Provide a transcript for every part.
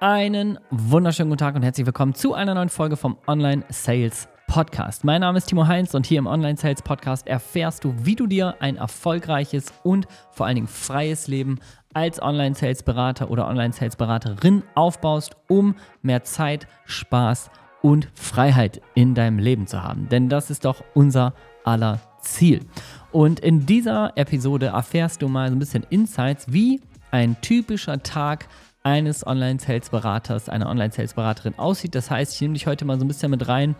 Einen wunderschönen guten Tag und herzlich willkommen zu einer neuen Folge vom Online Sales Podcast. Mein Name ist Timo Heinz und hier im Online Sales Podcast erfährst du, wie du dir ein erfolgreiches und vor allen Dingen freies Leben als Online Sales Berater oder Online Sales Beraterin aufbaust, um mehr Zeit, Spaß und Freiheit in deinem Leben zu haben. Denn das ist doch unser aller Ziel. Und in dieser Episode erfährst du mal so ein bisschen Insights, wie ein typischer Tag eines Online-Sales-Beraters, einer Online-Sales-Beraterin aussieht. Das heißt, ich nehme dich heute mal so ein bisschen mit rein,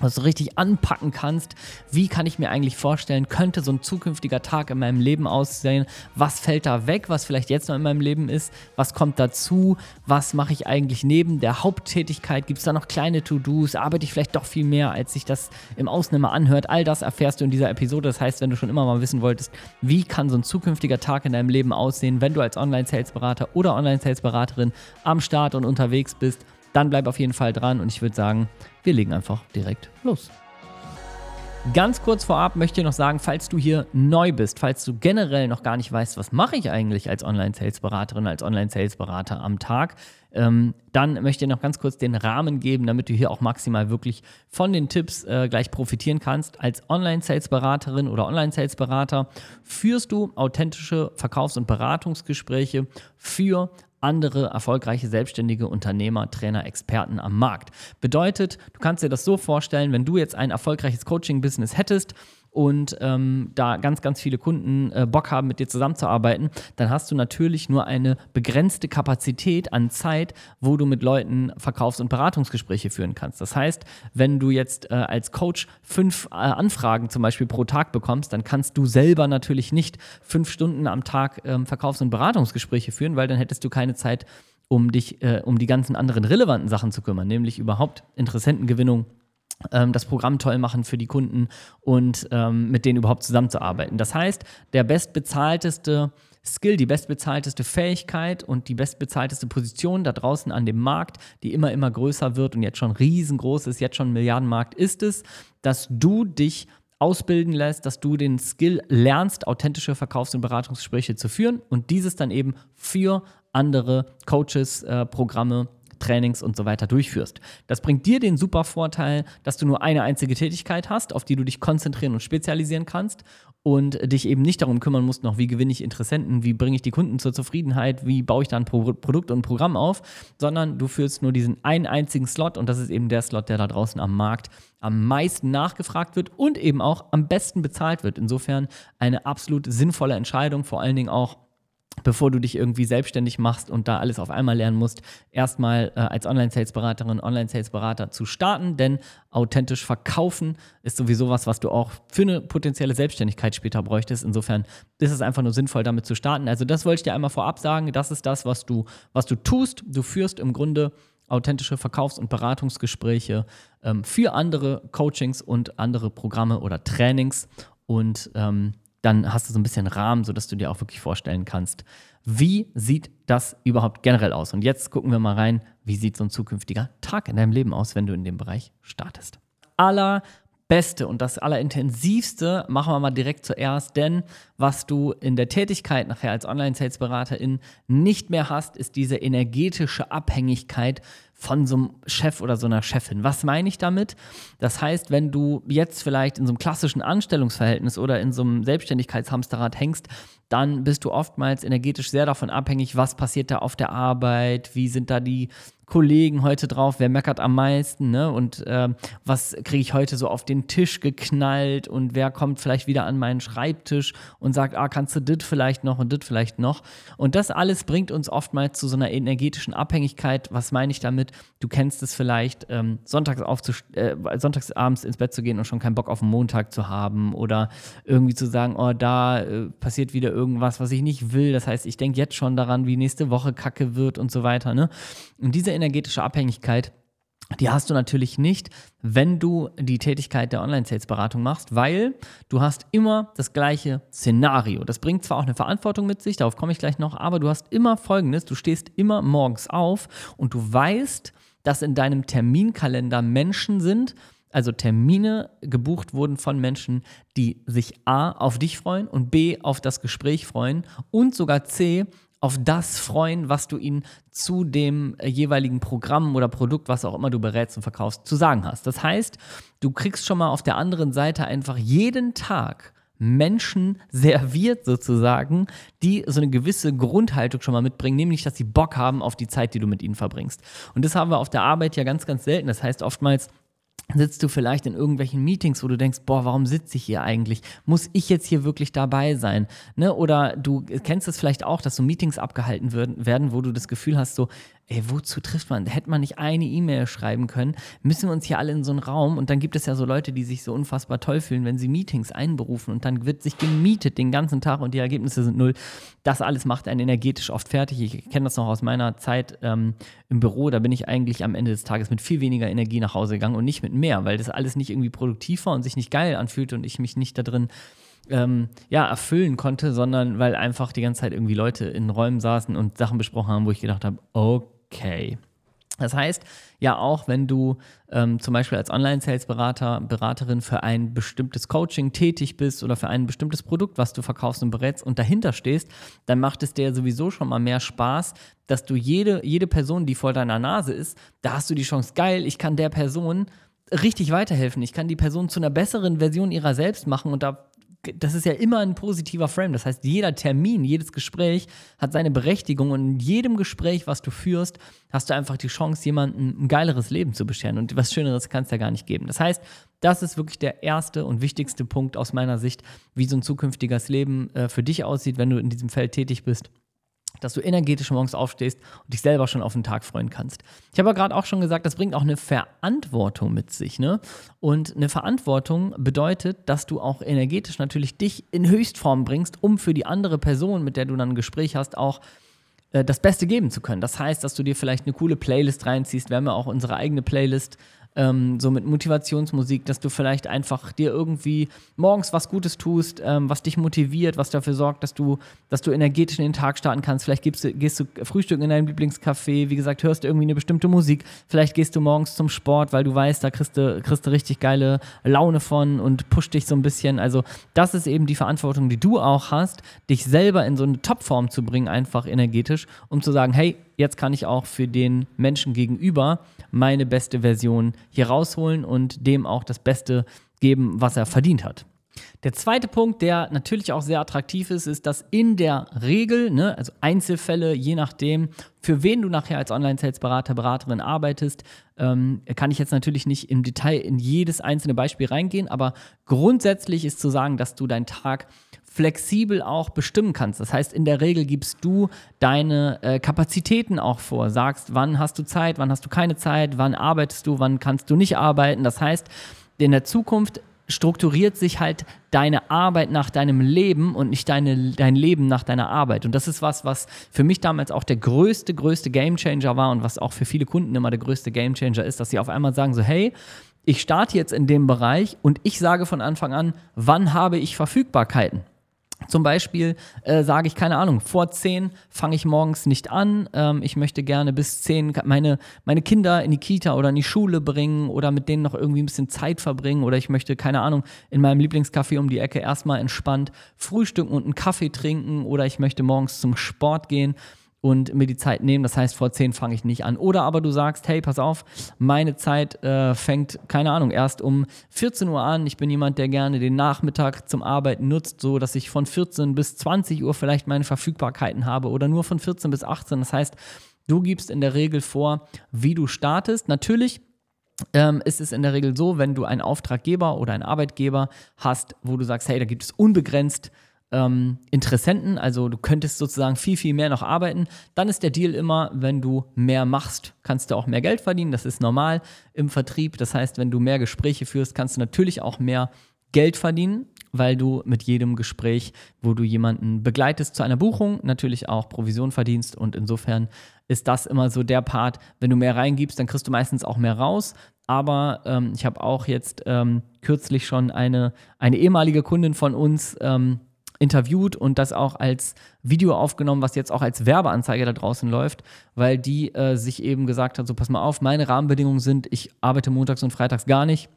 was du richtig anpacken kannst. Wie kann ich mir eigentlich vorstellen, könnte so ein zukünftiger Tag in meinem Leben aussehen? Was fällt da weg, was vielleicht jetzt noch in meinem Leben ist? Was kommt dazu? Was mache ich eigentlich neben der Haupttätigkeit? Gibt es da noch kleine To-Dos? Arbeite ich vielleicht doch viel mehr, als sich das im Außen immer anhört? All das erfährst du in dieser Episode. Das heißt, wenn du schon immer mal wissen wolltest, wie kann so ein zukünftiger Tag in deinem Leben aussehen, wenn du als Online-Sales-Berater oder Online-Sales-Beraterin am Start und unterwegs bist, dann bleib auf jeden Fall dran und ich würde sagen, wir legen einfach direkt los. Ganz kurz vorab möchte ich noch sagen, falls du hier neu bist, falls du generell noch gar nicht weißt, was mache ich eigentlich als Online-Sales-Beraterin, als Online-Sales-Berater am Tag, ähm, dann möchte ich noch ganz kurz den Rahmen geben, damit du hier auch maximal wirklich von den Tipps äh, gleich profitieren kannst. Als Online-Sales-Beraterin oder Online-Sales-Berater führst du authentische Verkaufs- und Beratungsgespräche für andere erfolgreiche selbstständige Unternehmer, Trainer, Experten am Markt. Bedeutet, du kannst dir das so vorstellen, wenn du jetzt ein erfolgreiches Coaching-Business hättest und ähm, da ganz, ganz viele Kunden äh, Bock haben, mit dir zusammenzuarbeiten, dann hast du natürlich nur eine begrenzte Kapazität an Zeit, wo du mit Leuten Verkaufs- und Beratungsgespräche führen kannst. Das heißt, wenn du jetzt äh, als Coach fünf äh, Anfragen zum Beispiel pro Tag bekommst, dann kannst du selber natürlich nicht fünf Stunden am Tag ähm, Verkaufs- und Beratungsgespräche führen, weil dann hättest du keine Zeit, um dich äh, um die ganzen anderen relevanten Sachen zu kümmern, nämlich überhaupt Interessentengewinnung das Programm toll machen für die Kunden und ähm, mit denen überhaupt zusammenzuarbeiten. Das heißt, der bestbezahlteste Skill, die bestbezahlteste Fähigkeit und die bestbezahlteste Position da draußen an dem Markt, die immer, immer größer wird und jetzt schon riesengroß ist, jetzt schon Milliardenmarkt, ist es, dass du dich ausbilden lässt, dass du den Skill lernst, authentische Verkaufs- und Beratungsgespräche zu führen und dieses dann eben für andere Coaches, äh, Programme Trainings und so weiter durchführst. Das bringt dir den super Vorteil, dass du nur eine einzige Tätigkeit hast, auf die du dich konzentrieren und spezialisieren kannst und dich eben nicht darum kümmern musst, noch wie gewinne ich Interessenten, wie bringe ich die Kunden zur Zufriedenheit, wie baue ich da ein Pro Produkt und ein Programm auf, sondern du führst nur diesen einen einzigen Slot und das ist eben der Slot, der da draußen am Markt am meisten nachgefragt wird und eben auch am besten bezahlt wird. Insofern eine absolut sinnvolle Entscheidung, vor allen Dingen auch bevor du dich irgendwie selbstständig machst und da alles auf einmal lernen musst, erstmal äh, als Online-Sales-Beraterin, Online-Sales-Berater zu starten, denn authentisch verkaufen ist sowieso was, was du auch für eine potenzielle Selbstständigkeit später bräuchtest. Insofern ist es einfach nur sinnvoll, damit zu starten. Also das wollte ich dir einmal vorab sagen. Das ist das, was du, was du tust. Du führst im Grunde authentische Verkaufs- und Beratungsgespräche ähm, für andere Coachings und andere Programme oder Trainings und ähm, dann hast du so ein bisschen Rahmen, sodass du dir auch wirklich vorstellen kannst, wie sieht das überhaupt generell aus? Und jetzt gucken wir mal rein, wie sieht so ein zukünftiger Tag in deinem Leben aus, wenn du in dem Bereich startest. Aller Beste und das Allerintensivste machen wir mal direkt zuerst, denn was du in der Tätigkeit nachher als Online-Sales-Beraterin nicht mehr hast, ist diese energetische Abhängigkeit von so einem Chef oder so einer Chefin. Was meine ich damit? Das heißt, wenn du jetzt vielleicht in so einem klassischen Anstellungsverhältnis oder in so einem Selbstständigkeitshamsterrad hängst, dann bist du oftmals energetisch sehr davon abhängig, was passiert da auf der Arbeit, wie sind da die Kollegen heute drauf, wer meckert am meisten, ne? Und äh, was kriege ich heute so auf den Tisch geknallt und wer kommt vielleicht wieder an meinen Schreibtisch und sagt, ah, kannst du das vielleicht noch und das vielleicht noch. Und das alles bringt uns oftmals zu so einer energetischen Abhängigkeit. Was meine ich damit? Du kennst es vielleicht, ähm, sonntags, äh, sonntags abends ins Bett zu gehen und schon keinen Bock auf den Montag zu haben oder irgendwie zu sagen, oh, da äh, passiert wieder irgendwas, was ich nicht will. Das heißt, ich denke jetzt schon daran, wie nächste Woche kacke wird und so weiter. Ne? Und diese energetische Abhängigkeit, die hast du natürlich nicht, wenn du die Tätigkeit der Online-Sales-Beratung machst, weil du hast immer das gleiche Szenario. Das bringt zwar auch eine Verantwortung mit sich, darauf komme ich gleich noch, aber du hast immer Folgendes, du stehst immer morgens auf und du weißt, dass in deinem Terminkalender Menschen sind, also Termine gebucht wurden von Menschen, die sich A auf dich freuen und B auf das Gespräch freuen und sogar C auf das freuen, was du ihnen zu dem äh, jeweiligen Programm oder Produkt, was auch immer du berätst und verkaufst, zu sagen hast. Das heißt, du kriegst schon mal auf der anderen Seite einfach jeden Tag Menschen serviert sozusagen, die so eine gewisse Grundhaltung schon mal mitbringen, nämlich dass sie Bock haben auf die Zeit, die du mit ihnen verbringst. Und das haben wir auf der Arbeit ja ganz, ganz selten. Das heißt, oftmals sitzt du vielleicht in irgendwelchen Meetings, wo du denkst, boah, warum sitze ich hier eigentlich? Muss ich jetzt hier wirklich dabei sein? Ne? Oder du kennst es vielleicht auch, dass so Meetings abgehalten werden, wo du das Gefühl hast, so, ey, wozu trifft man? Hätte man nicht eine E-Mail schreiben können? Müssen wir uns hier alle in so einen Raum? Und dann gibt es ja so Leute, die sich so unfassbar toll fühlen, wenn sie Meetings einberufen und dann wird sich gemietet den ganzen Tag und die Ergebnisse sind null. Das alles macht einen energetisch oft fertig. Ich kenne das noch aus meiner Zeit ähm, im Büro. Da bin ich eigentlich am Ende des Tages mit viel weniger Energie nach Hause gegangen und nicht mit mehr, weil das alles nicht irgendwie produktiv war und sich nicht geil anfühlte und ich mich nicht da drin ähm, ja, erfüllen konnte, sondern weil einfach die ganze Zeit irgendwie Leute in Räumen saßen und Sachen besprochen haben, wo ich gedacht habe, okay okay. Das heißt, ja, auch wenn du ähm, zum Beispiel als Online-Sales-Berater, Beraterin für ein bestimmtes Coaching tätig bist oder für ein bestimmtes Produkt, was du verkaufst und berätst und dahinter stehst, dann macht es dir sowieso schon mal mehr Spaß, dass du jede, jede Person, die vor deiner Nase ist, da hast du die Chance, geil, ich kann der Person richtig weiterhelfen. Ich kann die Person zu einer besseren Version ihrer selbst machen und da das ist ja immer ein positiver Frame. Das heißt, jeder Termin, jedes Gespräch hat seine Berechtigung und in jedem Gespräch, was du führst, hast du einfach die Chance, jemandem ein geileres Leben zu bescheren. Und was Schöneres kann es ja gar nicht geben. Das heißt, das ist wirklich der erste und wichtigste Punkt aus meiner Sicht, wie so ein zukünftiges Leben äh, für dich aussieht, wenn du in diesem Feld tätig bist dass du energetisch morgens aufstehst und dich selber schon auf den Tag freuen kannst. Ich habe ja gerade auch schon gesagt, das bringt auch eine Verantwortung mit sich. Ne? Und eine Verantwortung bedeutet, dass du auch energetisch natürlich dich in Höchstform bringst, um für die andere Person, mit der du dann ein Gespräch hast, auch äh, das Beste geben zu können. Das heißt, dass du dir vielleicht eine coole Playlist reinziehst. Wir haben ja auch unsere eigene Playlist ähm, so mit Motivationsmusik, dass du vielleicht einfach dir irgendwie morgens was Gutes tust, ähm, was dich motiviert, was dafür sorgt, dass du, dass du energetisch in den Tag starten kannst. Vielleicht gehst du, gehst du frühstücken in deinem Lieblingscafé, wie gesagt, hörst du irgendwie eine bestimmte Musik. Vielleicht gehst du morgens zum Sport, weil du weißt, da kriegst du, kriegst du richtig geile Laune von und pusht dich so ein bisschen. Also, das ist eben die Verantwortung, die du auch hast, dich selber in so eine Topform zu bringen, einfach energetisch, um zu sagen, hey, jetzt kann ich auch für den Menschen gegenüber meine beste Version hier rausholen und dem auch das Beste geben, was er verdient hat. Der zweite Punkt, der natürlich auch sehr attraktiv ist, ist, dass in der Regel, ne, also Einzelfälle, je nachdem, für wen du nachher als Online-Sales-Berater, Beraterin arbeitest, ähm, kann ich jetzt natürlich nicht im Detail in jedes einzelne Beispiel reingehen, aber grundsätzlich ist zu sagen, dass du deinen Tag flexibel auch bestimmen kannst. Das heißt, in der Regel gibst du deine äh, Kapazitäten auch vor, sagst, wann hast du Zeit, wann hast du keine Zeit, wann arbeitest du, wann kannst du nicht arbeiten. Das heißt, in der Zukunft strukturiert sich halt deine Arbeit nach deinem Leben und nicht deine, dein Leben nach deiner Arbeit. Und das ist was, was für mich damals auch der größte, größte Gamechanger war und was auch für viele Kunden immer der größte Gamechanger ist, dass sie auf einmal sagen so, hey, ich starte jetzt in dem Bereich und ich sage von Anfang an, wann habe ich Verfügbarkeiten? Zum Beispiel äh, sage ich, keine Ahnung, vor zehn fange ich morgens nicht an. Ähm, ich möchte gerne bis zehn meine, meine Kinder in die Kita oder in die Schule bringen oder mit denen noch irgendwie ein bisschen Zeit verbringen. Oder ich möchte, keine Ahnung, in meinem Lieblingscafé um die Ecke erstmal entspannt frühstücken und einen Kaffee trinken. Oder ich möchte morgens zum Sport gehen und mir die Zeit nehmen. Das heißt, vor 10 fange ich nicht an. Oder aber du sagst, hey, pass auf, meine Zeit äh, fängt, keine Ahnung, erst um 14 Uhr an. Ich bin jemand, der gerne den Nachmittag zum Arbeiten nutzt, so dass ich von 14 bis 20 Uhr vielleicht meine Verfügbarkeiten habe oder nur von 14 bis 18. Das heißt, du gibst in der Regel vor, wie du startest. Natürlich ähm, ist es in der Regel so, wenn du einen Auftraggeber oder einen Arbeitgeber hast, wo du sagst, hey, da gibt es unbegrenzt ähm, Interessenten, also du könntest sozusagen viel, viel mehr noch arbeiten, dann ist der Deal immer, wenn du mehr machst, kannst du auch mehr Geld verdienen. Das ist normal im Vertrieb. Das heißt, wenn du mehr Gespräche führst, kannst du natürlich auch mehr Geld verdienen, weil du mit jedem Gespräch, wo du jemanden begleitest zu einer Buchung, natürlich auch Provision verdienst. Und insofern ist das immer so der Part, wenn du mehr reingibst, dann kriegst du meistens auch mehr raus. Aber ähm, ich habe auch jetzt ähm, kürzlich schon eine, eine ehemalige Kundin von uns, ähm, interviewt und das auch als Video aufgenommen, was jetzt auch als Werbeanzeige da draußen läuft, weil die äh, sich eben gesagt hat, so pass mal auf, meine Rahmenbedingungen sind, ich arbeite montags und freitags gar nicht.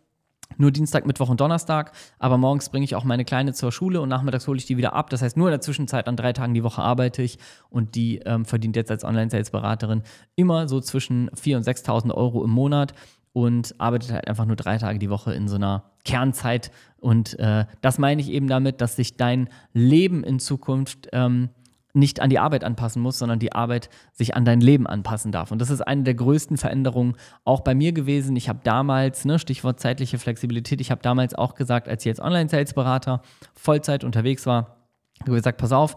nur Dienstag, Mittwoch und Donnerstag. Aber morgens bringe ich auch meine Kleine zur Schule und nachmittags hole ich die wieder ab. Das heißt, nur in der Zwischenzeit an drei Tagen die Woche arbeite ich und die ähm, verdient jetzt als Online-Sales-Beraterin immer so zwischen 4.000 und 6.000 Euro im Monat und arbeitet halt einfach nur drei Tage die Woche in so einer Kernzeit. Und äh, das meine ich eben damit, dass sich dein Leben in Zukunft ähm, nicht an die Arbeit anpassen muss, sondern die Arbeit sich an dein Leben anpassen darf. Und das ist eine der größten Veränderungen auch bei mir gewesen. Ich habe damals, ne, Stichwort zeitliche Flexibilität, ich habe damals auch gesagt, als ich jetzt Online-Sales-Berater Vollzeit unterwegs war, habe gesagt, pass auf,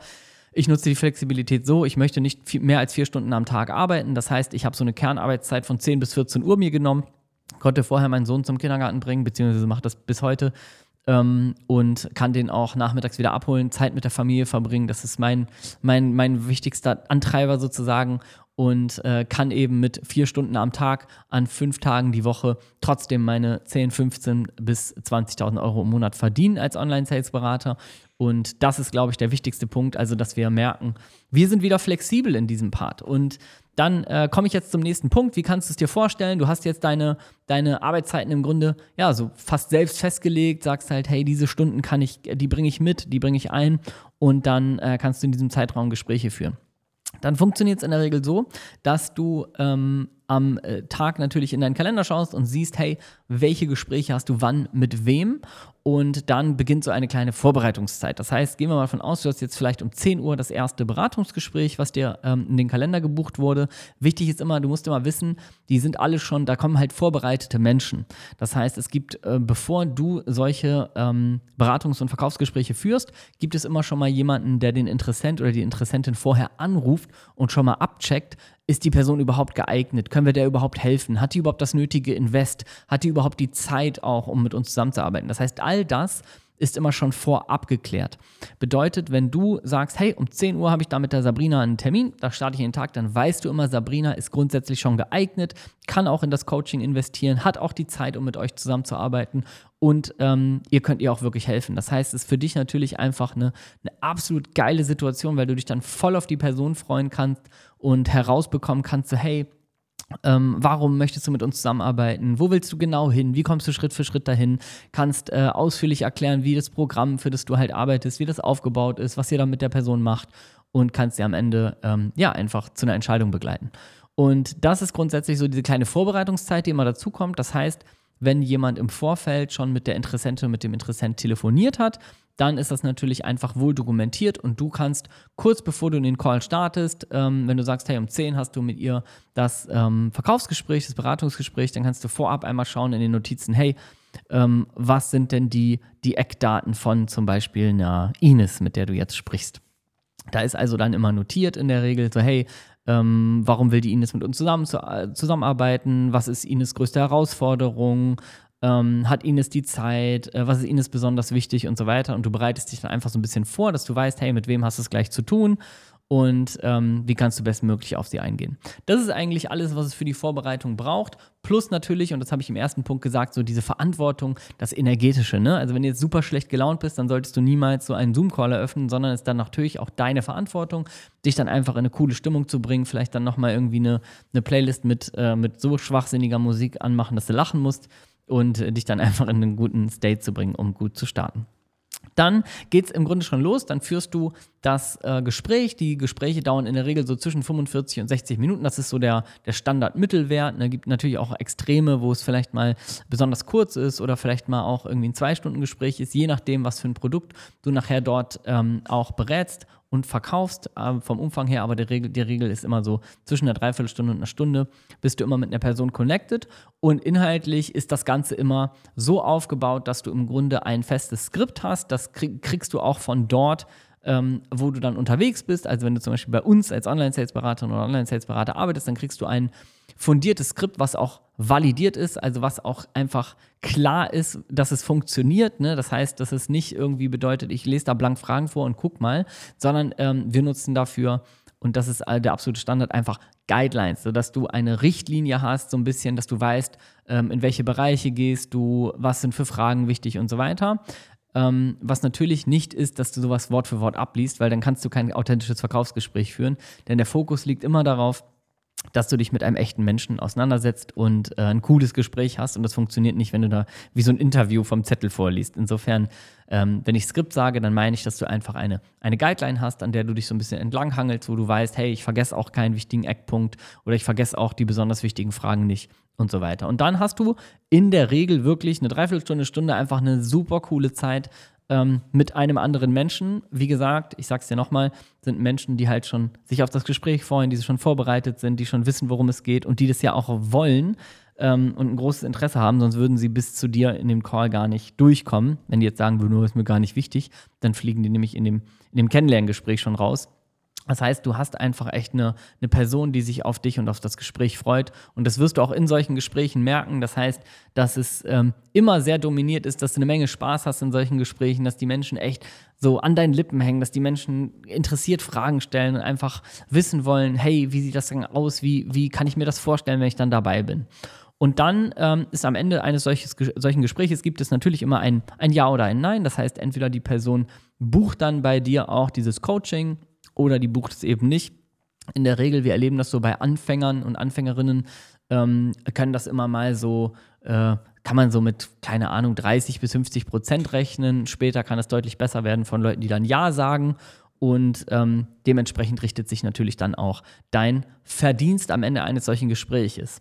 ich nutze die Flexibilität so, ich möchte nicht viel, mehr als vier Stunden am Tag arbeiten. Das heißt, ich habe so eine Kernarbeitszeit von 10 bis 14 Uhr mir genommen, konnte vorher meinen Sohn zum Kindergarten bringen, beziehungsweise mache das bis heute ähm, und kann den auch nachmittags wieder abholen, Zeit mit der Familie verbringen. Das ist mein, mein, mein wichtigster Antreiber sozusagen und äh, kann eben mit vier Stunden am Tag an fünf Tagen die Woche trotzdem meine 10, 15 bis 20.000 Euro im Monat verdienen als Online-Sales-Berater. Und das ist, glaube ich, der wichtigste Punkt, also dass wir merken, wir sind wieder flexibel in diesem Part. Und dann äh, komme ich jetzt zum nächsten Punkt. Wie kannst du es dir vorstellen? Du hast jetzt deine, deine Arbeitszeiten im Grunde ja so fast selbst festgelegt, sagst halt, hey, diese Stunden kann ich, die bringe ich mit, die bringe ich ein und dann äh, kannst du in diesem Zeitraum Gespräche führen. Dann funktioniert es in der Regel so, dass du ähm, am äh, Tag natürlich in deinen Kalender schaust und siehst, hey, welche Gespräche hast du wann mit wem und dann beginnt so eine kleine Vorbereitungszeit. Das heißt, gehen wir mal von aus, du hast jetzt vielleicht um 10 Uhr das erste Beratungsgespräch, was dir ähm, in den Kalender gebucht wurde. Wichtig ist immer, du musst immer wissen, die sind alle schon, da kommen halt vorbereitete Menschen. Das heißt, es gibt, äh, bevor du solche ähm, Beratungs- und Verkaufsgespräche führst, gibt es immer schon mal jemanden, der den Interessent oder die Interessentin vorher anruft und schon mal abcheckt, ist die Person überhaupt geeignet? Können wir der überhaupt helfen? Hat die überhaupt das nötige Invest? Hat die überhaupt die Zeit auch, um mit uns zusammenzuarbeiten? Das heißt, all das ist immer schon vorab geklärt. Bedeutet, wenn du sagst, hey, um 10 Uhr habe ich da mit der Sabrina einen Termin, da starte ich den Tag, dann weißt du immer, Sabrina ist grundsätzlich schon geeignet, kann auch in das Coaching investieren, hat auch die Zeit, um mit euch zusammenzuarbeiten und ähm, ihr könnt ihr auch wirklich helfen. Das heißt, es ist für dich natürlich einfach eine, eine absolut geile Situation, weil du dich dann voll auf die Person freuen kannst und herausbekommen kannst, so hey, ähm, warum möchtest du mit uns zusammenarbeiten? Wo willst du genau hin? Wie kommst du Schritt für Schritt dahin? Kannst äh, ausführlich erklären, wie das Programm, für das du halt arbeitest, wie das aufgebaut ist, was ihr da mit der Person macht und kannst sie am Ende ähm, ja einfach zu einer Entscheidung begleiten. Und das ist grundsätzlich so diese kleine Vorbereitungszeit, die immer dazu kommt. Das heißt, wenn jemand im Vorfeld schon mit der Interessentin, mit dem Interessent telefoniert hat, dann ist das natürlich einfach wohl dokumentiert und du kannst kurz bevor du den Call startest, ähm, wenn du sagst, hey, um 10 hast du mit ihr das ähm, Verkaufsgespräch, das Beratungsgespräch, dann kannst du vorab einmal schauen in den Notizen, hey, ähm, was sind denn die, die Eckdaten von zum Beispiel einer Ines, mit der du jetzt sprichst. Da ist also dann immer notiert in der Regel so, hey, ähm, warum will die Ines mit uns zusammen, zu, äh, zusammenarbeiten? Was ist Ines größte Herausforderung? ähm, hat Ines die Zeit, äh, was ist Ines besonders wichtig und so weiter. Und du bereitest dich dann einfach so ein bisschen vor, dass du weißt, hey, mit wem hast du es gleich zu tun und ähm, wie kannst du bestmöglich auf sie eingehen. Das ist eigentlich alles, was es für die Vorbereitung braucht. Plus natürlich, und das habe ich im ersten Punkt gesagt, so diese Verantwortung, das Energetische. Ne? Also wenn du jetzt super schlecht gelaunt bist, dann solltest du niemals so einen Zoom-Call eröffnen, sondern es ist dann natürlich auch deine Verantwortung, dich dann einfach in eine coole Stimmung zu bringen, vielleicht dann nochmal irgendwie eine, eine Playlist mit, äh, mit so schwachsinniger Musik anmachen, dass du lachen musst und dich dann einfach in einen guten State zu bringen, um gut zu starten. Dann geht es im Grunde schon los, dann führst du das äh, Gespräch. Die Gespräche dauern in der Regel so zwischen 45 und 60 Minuten. Das ist so der, der Standard-Mittelwert. Es gibt natürlich auch Extreme, wo es vielleicht mal besonders kurz ist oder vielleicht mal auch irgendwie ein Zwei-Stunden-Gespräch ist, je nachdem, was für ein Produkt du nachher dort ähm, auch berätst und verkaufst, äh, vom Umfang her, aber die Regel, die Regel ist immer so zwischen einer Dreiviertelstunde und einer Stunde bist du immer mit einer Person connected und inhaltlich ist das Ganze immer so aufgebaut, dass du im Grunde ein festes Skript hast, das kriegst du auch von dort ähm, wo du dann unterwegs bist. Also wenn du zum Beispiel bei uns als Online-Sales-Beraterin oder Online-Sales-Berater arbeitest, dann kriegst du ein fundiertes Skript, was auch validiert ist, also was auch einfach klar ist, dass es funktioniert. Ne? Das heißt, dass es nicht irgendwie bedeutet, ich lese da blank Fragen vor und guck mal, sondern ähm, wir nutzen dafür und das ist der absolute Standard, einfach Guidelines, sodass du eine Richtlinie hast, so ein bisschen, dass du weißt, ähm, in welche Bereiche gehst du, was sind für Fragen wichtig und so weiter. Ähm, was natürlich nicht ist, dass du sowas Wort für Wort abliest, weil dann kannst du kein authentisches Verkaufsgespräch führen. Denn der Fokus liegt immer darauf, dass du dich mit einem echten Menschen auseinandersetzt und äh, ein cooles Gespräch hast. Und das funktioniert nicht, wenn du da wie so ein Interview vom Zettel vorliest. Insofern, ähm, wenn ich Skript sage, dann meine ich, dass du einfach eine, eine Guideline hast, an der du dich so ein bisschen entlanghangelst, wo du weißt, hey, ich vergesse auch keinen wichtigen Eckpunkt oder ich vergesse auch die besonders wichtigen Fragen nicht und so weiter. Und dann hast du in der Regel wirklich eine Dreiviertelstunde, Stunde einfach eine super coole Zeit, ähm, mit einem anderen Menschen. Wie gesagt, ich sag's dir nochmal, sind Menschen, die halt schon sich auf das Gespräch freuen, die schon vorbereitet sind, die schon wissen, worum es geht und die das ja auch wollen ähm, und ein großes Interesse haben, sonst würden sie bis zu dir in dem Call gar nicht durchkommen. Wenn die jetzt sagen, nur ist mir gar nicht wichtig, dann fliegen die nämlich in dem, in dem Kennenlerngespräch schon raus. Das heißt, du hast einfach echt eine, eine Person, die sich auf dich und auf das Gespräch freut. Und das wirst du auch in solchen Gesprächen merken. Das heißt, dass es ähm, immer sehr dominiert ist, dass du eine Menge Spaß hast in solchen Gesprächen, dass die Menschen echt so an deinen Lippen hängen, dass die Menschen interessiert Fragen stellen und einfach wissen wollen, hey, wie sieht das denn aus? Wie, wie kann ich mir das vorstellen, wenn ich dann dabei bin? Und dann ähm, ist am Ende eines solches, solchen Gesprächs gibt es natürlich immer ein, ein Ja oder ein Nein. Das heißt, entweder die Person bucht dann bei dir auch dieses Coaching oder die bucht es eben nicht. In der Regel, wir erleben das so bei Anfängern und Anfängerinnen, ähm, können das immer mal so, äh, kann man so mit, keine Ahnung, 30 bis 50 Prozent rechnen. Später kann es deutlich besser werden von Leuten, die dann Ja sagen. Und ähm, dementsprechend richtet sich natürlich dann auch dein Verdienst am Ende eines solchen Gespräches.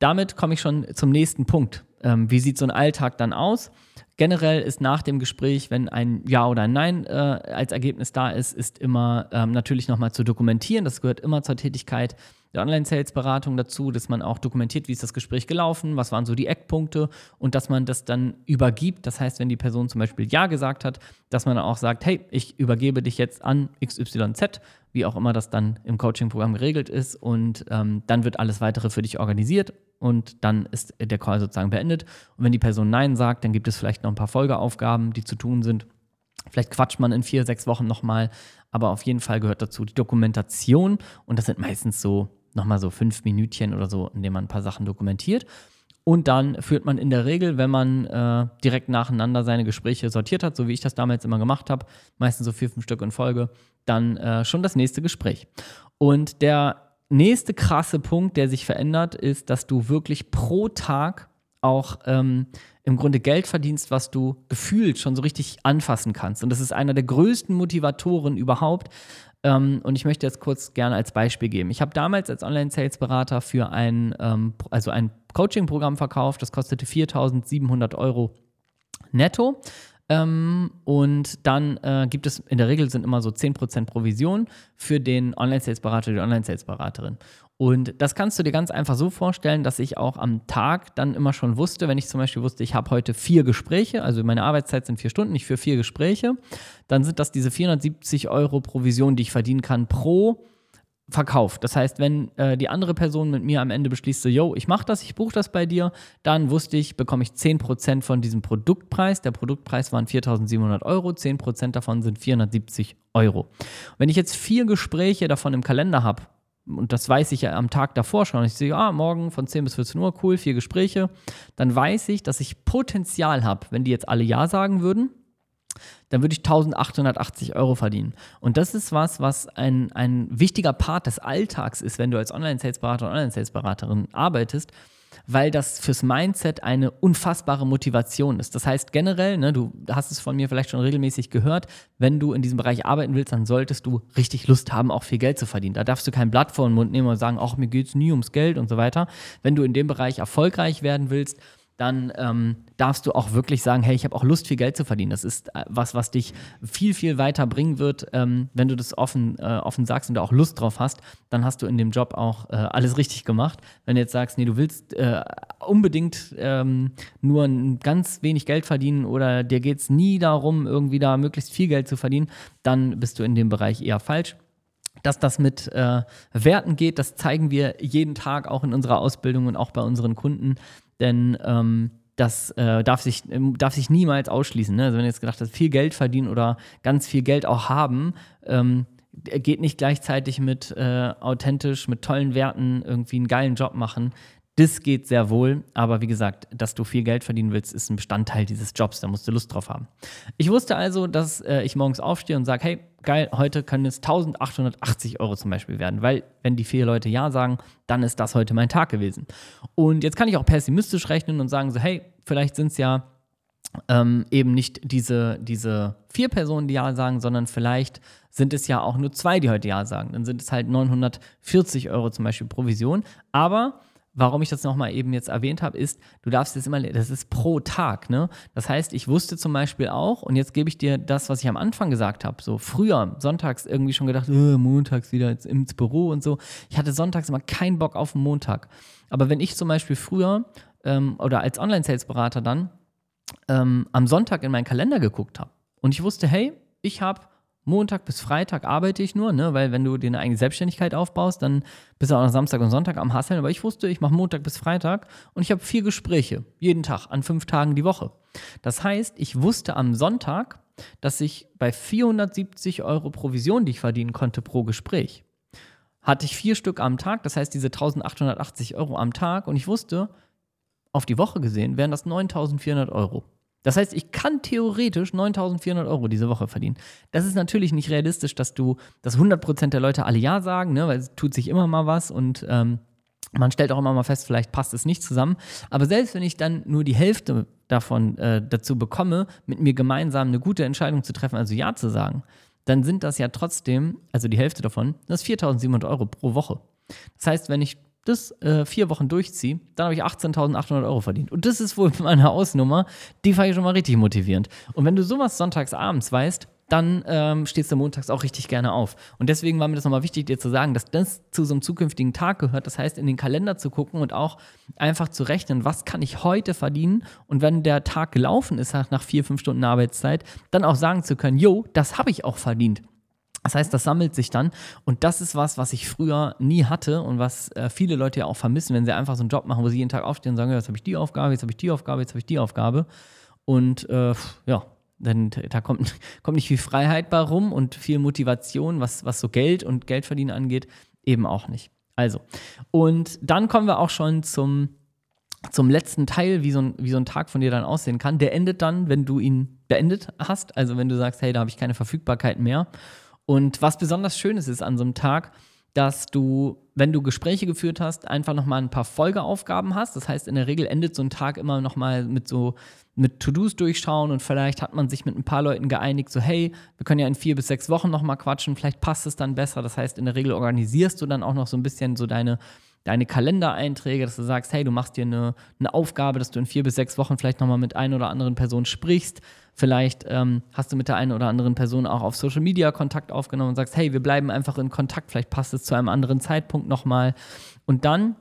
Damit komme ich schon zum nächsten Punkt. Ähm, wie sieht so ein Alltag dann aus? Generell ist nach dem Gespräch, wenn ein Ja oder ein Nein äh, als Ergebnis da ist, ist immer ähm, natürlich nochmal zu dokumentieren. Das gehört immer zur Tätigkeit der Online-Sales-Beratung dazu, dass man auch dokumentiert, wie ist das Gespräch gelaufen, was waren so die Eckpunkte und dass man das dann übergibt. Das heißt, wenn die Person zum Beispiel Ja gesagt hat, dass man dann auch sagt, hey, ich übergebe dich jetzt an XYZ, wie auch immer das dann im Coaching-Programm geregelt ist und ähm, dann wird alles weitere für dich organisiert und dann ist der Call sozusagen beendet. Und wenn die Person Nein sagt, dann gibt es vielleicht noch ein paar Folgeaufgaben, die zu tun sind. Vielleicht quatscht man in vier, sechs Wochen nochmal, aber auf jeden Fall gehört dazu die Dokumentation und das sind meistens so nochmal so fünf Minütchen oder so, in denen man ein paar Sachen dokumentiert. Und dann führt man in der Regel, wenn man äh, direkt nacheinander seine Gespräche sortiert hat, so wie ich das damals immer gemacht habe, meistens so vier, fünf Stück in Folge, dann äh, schon das nächste Gespräch. Und der nächste krasse Punkt, der sich verändert, ist, dass du wirklich pro Tag auch ähm, im Grunde Geld verdienst, was du gefühlt schon so richtig anfassen kannst. Und das ist einer der größten Motivatoren überhaupt. Ähm, und ich möchte jetzt kurz gerne als Beispiel geben. Ich habe damals als Online-Sales-Berater für ein, ähm, also ein Coaching-Programm verkauft. Das kostete 4.700 Euro netto. Ähm, und dann äh, gibt es, in der Regel sind immer so 10% Provision für den Online-Sales-Berater, die Online-Sales-Beraterin. Und das kannst du dir ganz einfach so vorstellen, dass ich auch am Tag dann immer schon wusste, wenn ich zum Beispiel wusste, ich habe heute vier Gespräche, also meine Arbeitszeit sind vier Stunden, ich führe vier Gespräche, dann sind das diese 470 Euro Provision, die ich verdienen kann pro verkauft. Das heißt, wenn äh, die andere Person mit mir am Ende beschließt, so, yo, ich mache das, ich buche das bei dir, dann wusste ich, bekomme ich 10% von diesem Produktpreis. Der Produktpreis waren 4.700 Euro, 10% davon sind 470 Euro. Wenn ich jetzt vier Gespräche davon im Kalender habe, und das weiß ich ja am Tag davor schon, ich sehe, ah, morgen von 10 bis 14 Uhr, cool, vier Gespräche, dann weiß ich, dass ich Potenzial habe, wenn die jetzt alle Ja sagen würden, dann würde ich 1880 Euro verdienen. Und das ist was, was ein, ein wichtiger Part des Alltags ist, wenn du als Online-Sales-Berater und Online-Sales-Beraterin arbeitest, weil das fürs Mindset eine unfassbare Motivation ist. Das heißt generell, ne, du hast es von mir vielleicht schon regelmäßig gehört, wenn du in diesem Bereich arbeiten willst, dann solltest du richtig Lust haben, auch viel Geld zu verdienen. Da darfst du kein Blatt vor den Mund nehmen und sagen, ach, mir geht es nie ums Geld und so weiter. Wenn du in dem Bereich erfolgreich werden willst, dann ähm, darfst du auch wirklich sagen, hey, ich habe auch Lust, viel Geld zu verdienen. Das ist äh, was, was dich viel, viel weiter bringen wird, ähm, wenn du das offen, äh, offen sagst und da auch Lust drauf hast, dann hast du in dem Job auch äh, alles richtig gemacht. Wenn du jetzt sagst, nee, du willst äh, unbedingt ähm, nur ein ganz wenig Geld verdienen oder dir geht es nie darum, irgendwie da möglichst viel Geld zu verdienen, dann bist du in dem Bereich eher falsch. Dass das mit äh, Werten geht, das zeigen wir jeden Tag auch in unserer Ausbildung und auch bei unseren Kunden, denn ähm, das äh, darf, sich, ähm, darf sich niemals ausschließen. Ne? Also wenn du jetzt gedacht hast, viel Geld verdienen oder ganz viel Geld auch haben, ähm, geht nicht gleichzeitig mit äh, authentisch, mit tollen Werten irgendwie einen geilen Job machen. Das geht sehr wohl, aber wie gesagt, dass du viel Geld verdienen willst, ist ein Bestandteil dieses Jobs. Da musst du Lust drauf haben. Ich wusste also, dass äh, ich morgens aufstehe und sage: Hey, geil, heute können es 1880 Euro zum Beispiel werden, weil, wenn die vier Leute Ja sagen, dann ist das heute mein Tag gewesen. Und jetzt kann ich auch pessimistisch rechnen und sagen: So, hey, vielleicht sind es ja ähm, eben nicht diese, diese vier Personen, die Ja sagen, sondern vielleicht sind es ja auch nur zwei, die heute Ja sagen. Dann sind es halt 940 Euro zum Beispiel Provision. Aber warum ich das nochmal eben jetzt erwähnt habe, ist, du darfst jetzt immer, das ist pro Tag, ne? Das heißt, ich wusste zum Beispiel auch, und jetzt gebe ich dir das, was ich am Anfang gesagt habe, so früher, sonntags irgendwie schon gedacht, äh, montags wieder ins Büro und so. Ich hatte sonntags immer keinen Bock auf den Montag. Aber wenn ich zum Beispiel früher ähm, oder als Online-Sales-Berater dann ähm, am Sonntag in meinen Kalender geguckt habe und ich wusste, hey, ich habe Montag bis Freitag arbeite ich nur, ne? weil wenn du dir eine eigene Selbstständigkeit aufbaust, dann bist du auch noch Samstag und Sonntag am Hasseln. Aber ich wusste, ich mache Montag bis Freitag und ich habe vier Gespräche, jeden Tag, an fünf Tagen die Woche. Das heißt, ich wusste am Sonntag, dass ich bei 470 Euro Provision, die ich verdienen konnte pro Gespräch, hatte ich vier Stück am Tag, das heißt diese 1880 Euro am Tag und ich wusste, auf die Woche gesehen wären das 9400 Euro. Das heißt, ich kann theoretisch 9400 Euro diese Woche verdienen. Das ist natürlich nicht realistisch, dass du, dass 100% der Leute alle Ja sagen, ne, weil es tut sich immer mal was und ähm, man stellt auch immer mal fest, vielleicht passt es nicht zusammen. Aber selbst wenn ich dann nur die Hälfte davon äh, dazu bekomme, mit mir gemeinsam eine gute Entscheidung zu treffen, also Ja zu sagen, dann sind das ja trotzdem, also die Hälfte davon, das ist 4700 Euro pro Woche. Das heißt, wenn ich das äh, vier Wochen durchziehe, dann habe ich 18.800 Euro verdient. Und das ist wohl meine Hausnummer. Die fand ich schon mal richtig motivierend. Und wenn du sowas sonntags abends weißt, dann ähm, stehst du montags auch richtig gerne auf. Und deswegen war mir das nochmal wichtig, dir zu sagen, dass das zu so einem zukünftigen Tag gehört. Das heißt, in den Kalender zu gucken und auch einfach zu rechnen, was kann ich heute verdienen? Und wenn der Tag gelaufen ist, nach vier, fünf Stunden Arbeitszeit, dann auch sagen zu können, jo, das habe ich auch verdient. Das heißt, das sammelt sich dann und das ist was, was ich früher nie hatte und was äh, viele Leute ja auch vermissen, wenn sie einfach so einen Job machen, wo sie jeden Tag aufstehen und sagen, jetzt habe ich die Aufgabe, jetzt habe ich die Aufgabe, jetzt habe ich die Aufgabe und äh, ja, dann da kommt, kommt nicht viel Freiheit bei rum und viel Motivation, was, was so Geld und Geldverdienen angeht, eben auch nicht. Also, und dann kommen wir auch schon zum, zum letzten Teil, wie so, ein, wie so ein Tag von dir dann aussehen kann. Der endet dann, wenn du ihn beendet hast, also wenn du sagst, hey, da habe ich keine Verfügbarkeit mehr und was besonders Schönes ist an so einem Tag, dass du, wenn du Gespräche geführt hast, einfach nochmal ein paar Folgeaufgaben hast. Das heißt, in der Regel endet so ein Tag immer nochmal mit so mit To-Dos durchschauen und vielleicht hat man sich mit ein paar Leuten geeinigt, so hey, wir können ja in vier bis sechs Wochen nochmal quatschen, vielleicht passt es dann besser. Das heißt, in der Regel organisierst du dann auch noch so ein bisschen so deine deine Kalendereinträge, dass du sagst, hey, du machst dir eine, eine Aufgabe, dass du in vier bis sechs Wochen vielleicht nochmal mit einer oder anderen Person sprichst. Vielleicht ähm, hast du mit der einen oder anderen Person auch auf Social Media Kontakt aufgenommen und sagst, hey, wir bleiben einfach in Kontakt, vielleicht passt es zu einem anderen Zeitpunkt nochmal. Und dann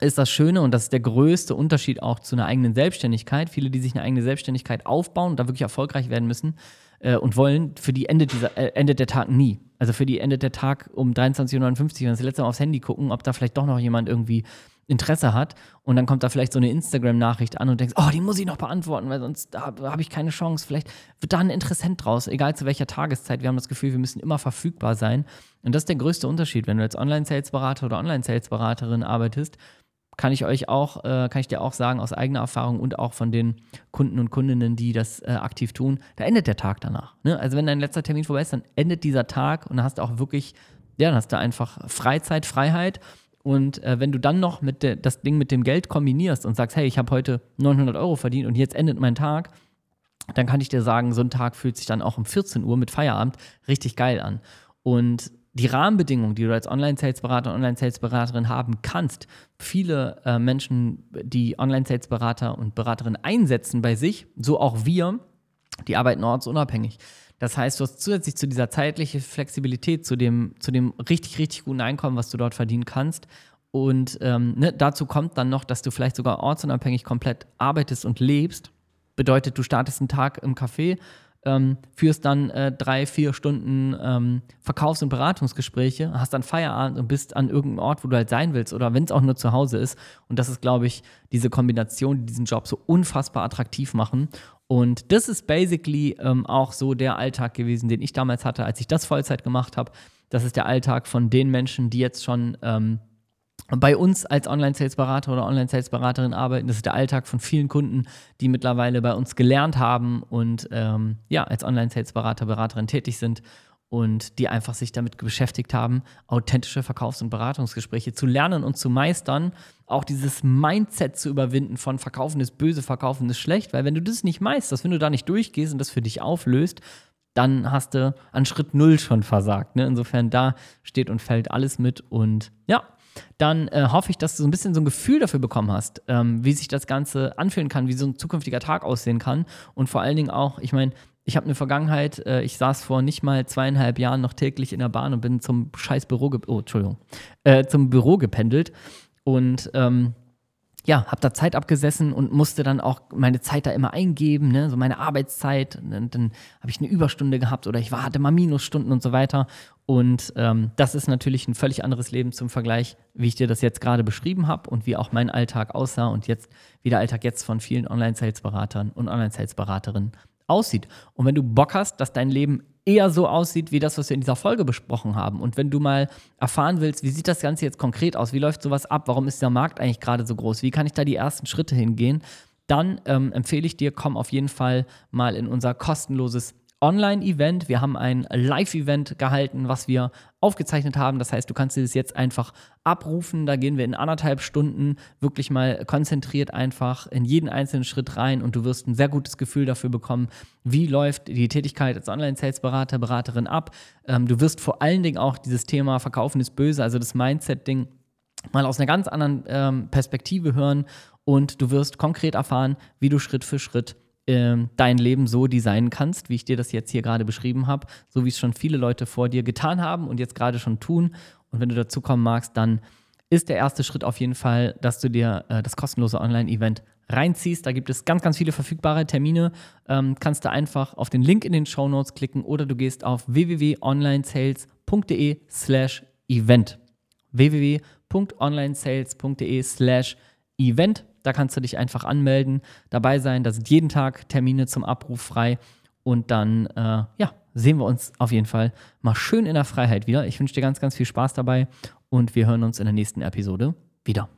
ist das Schöne und das ist der größte Unterschied auch zu einer eigenen Selbstständigkeit. Viele, die sich eine eigene Selbstständigkeit aufbauen und da wirklich erfolgreich werden müssen äh, und wollen, für die endet, dieser, äh, endet der Tag nie. Also für die endet der Tag um 23.59 Uhr, wenn sie letzte Mal aufs Handy gucken, ob da vielleicht doch noch jemand irgendwie Interesse hat. Und dann kommt da vielleicht so eine Instagram-Nachricht an und denkst, oh, die muss ich noch beantworten, weil sonst habe hab ich keine Chance. Vielleicht wird da ein Interessent draus, egal zu welcher Tageszeit. Wir haben das Gefühl, wir müssen immer verfügbar sein. Und das ist der größte Unterschied. Wenn du als Online-Sales-Berater oder Online-Sales-Beraterin arbeitest, kann ich euch auch, äh, kann ich dir auch sagen, aus eigener Erfahrung und auch von den Kunden und Kundinnen, die das äh, aktiv tun, da endet der Tag danach. Ne? Also wenn dein letzter Termin vorbei ist, dann endet dieser Tag und dann hast du auch wirklich, ja, dann hast du einfach Freizeit, Freiheit. Und äh, wenn du dann noch mit de, das Ding mit dem Geld kombinierst und sagst, hey, ich habe heute 900 Euro verdient und jetzt endet mein Tag, dann kann ich dir sagen, so ein Tag fühlt sich dann auch um 14 Uhr mit Feierabend richtig geil an. Und die Rahmenbedingungen, die du als Online-Sales-Berater, Online-Sales-Beraterin haben kannst, viele äh, Menschen, die Online-Sales-Berater und Beraterinnen einsetzen bei sich, so auch wir, die arbeiten ortsunabhängig. Das heißt, du hast zusätzlich zu dieser zeitlichen Flexibilität, zu dem, zu dem richtig, richtig guten Einkommen, was du dort verdienen kannst. Und ähm, ne, dazu kommt dann noch, dass du vielleicht sogar ortsunabhängig komplett arbeitest und lebst. Bedeutet, du startest einen Tag im Café ähm, führst dann äh, drei, vier Stunden ähm, Verkaufs- und Beratungsgespräche, hast dann Feierabend und bist an irgendeinem Ort, wo du halt sein willst oder wenn es auch nur zu Hause ist. Und das ist, glaube ich, diese Kombination, die diesen Job so unfassbar attraktiv machen. Und das ist basically ähm, auch so der Alltag gewesen, den ich damals hatte, als ich das Vollzeit gemacht habe. Das ist der Alltag von den Menschen, die jetzt schon ähm, bei uns als Online-Sales-Berater oder Online-Sales-Beraterin arbeiten. Das ist der Alltag von vielen Kunden, die mittlerweile bei uns gelernt haben und ähm, ja, als Online-Sales-Berater, Beraterin tätig sind und die einfach sich damit beschäftigt haben, authentische Verkaufs- und Beratungsgespräche zu lernen und zu meistern, auch dieses Mindset zu überwinden von Verkaufen ist böse, Verkaufen ist schlecht, weil wenn du das nicht meisterst, wenn du da nicht durchgehst und das für dich auflöst, dann hast du an Schritt Null schon versagt. Ne? Insofern da steht und fällt alles mit und ja, dann äh, hoffe ich, dass du so ein bisschen so ein Gefühl dafür bekommen hast, ähm, wie sich das Ganze anfühlen kann, wie so ein zukünftiger Tag aussehen kann. Und vor allen Dingen auch, ich meine, ich habe eine Vergangenheit, äh, ich saß vor nicht mal zweieinhalb Jahren noch täglich in der Bahn und bin zum scheiß Büro, oh, Entschuldigung, äh, zum Büro gependelt. Und ähm, ja, habe da Zeit abgesessen und musste dann auch meine Zeit da immer eingeben, ne? so meine Arbeitszeit. Und dann, dann habe ich eine Überstunde gehabt oder ich war, hatte mal Minusstunden und so weiter. Und ähm, das ist natürlich ein völlig anderes Leben zum Vergleich, wie ich dir das jetzt gerade beschrieben habe und wie auch mein Alltag aussah und jetzt, wie der Alltag jetzt von vielen Online-Sales-Beratern und Online-Sales-Beraterinnen aussieht. Und wenn du Bock hast, dass dein Leben eher so aussieht, wie das, was wir in dieser Folge besprochen haben. Und wenn du mal erfahren willst, wie sieht das Ganze jetzt konkret aus? Wie läuft sowas ab? Warum ist der Markt eigentlich gerade so groß? Wie kann ich da die ersten Schritte hingehen? Dann ähm, empfehle ich dir, komm auf jeden Fall mal in unser kostenloses Online-Event. Wir haben ein Live-Event gehalten, was wir aufgezeichnet haben. Das heißt, du kannst dir das jetzt einfach abrufen. Da gehen wir in anderthalb Stunden wirklich mal konzentriert einfach in jeden einzelnen Schritt rein und du wirst ein sehr gutes Gefühl dafür bekommen, wie läuft die Tätigkeit als Online-Sales-Berater, Beraterin ab. Ähm, du wirst vor allen Dingen auch dieses Thema Verkaufen ist böse, also das Mindset-Ding, mal aus einer ganz anderen ähm, Perspektive hören und du wirst konkret erfahren, wie du Schritt für Schritt dein Leben so designen kannst, wie ich dir das jetzt hier gerade beschrieben habe, so wie es schon viele Leute vor dir getan haben und jetzt gerade schon tun. Und wenn du dazu kommen magst, dann ist der erste Schritt auf jeden Fall, dass du dir äh, das kostenlose Online-Event reinziehst. Da gibt es ganz, ganz viele verfügbare Termine. Ähm, kannst du einfach auf den Link in den Show Notes klicken oder du gehst auf www.onlinesales.de slash event. www.onlinesales.de slash event. Da kannst du dich einfach anmelden, dabei sein. Da sind jeden Tag Termine zum Abruf frei. Und dann, äh, ja, sehen wir uns auf jeden Fall mal schön in der Freiheit wieder. Ich wünsche dir ganz, ganz viel Spaß dabei und wir hören uns in der nächsten Episode wieder.